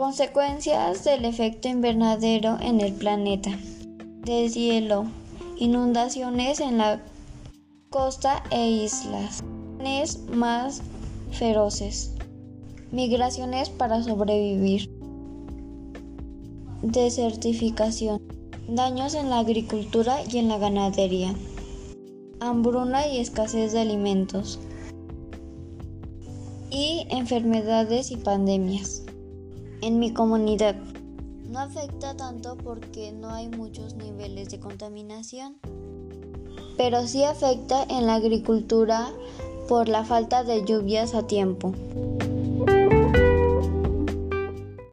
Consecuencias del efecto invernadero en el planeta. Deshielo, inundaciones en la costa e islas, más feroces, migraciones para sobrevivir, desertificación, daños en la agricultura y en la ganadería, hambruna y escasez de alimentos. Y enfermedades y pandemias. En mi comunidad no afecta tanto porque no hay muchos niveles de contaminación, pero sí afecta en la agricultura por la falta de lluvias a tiempo.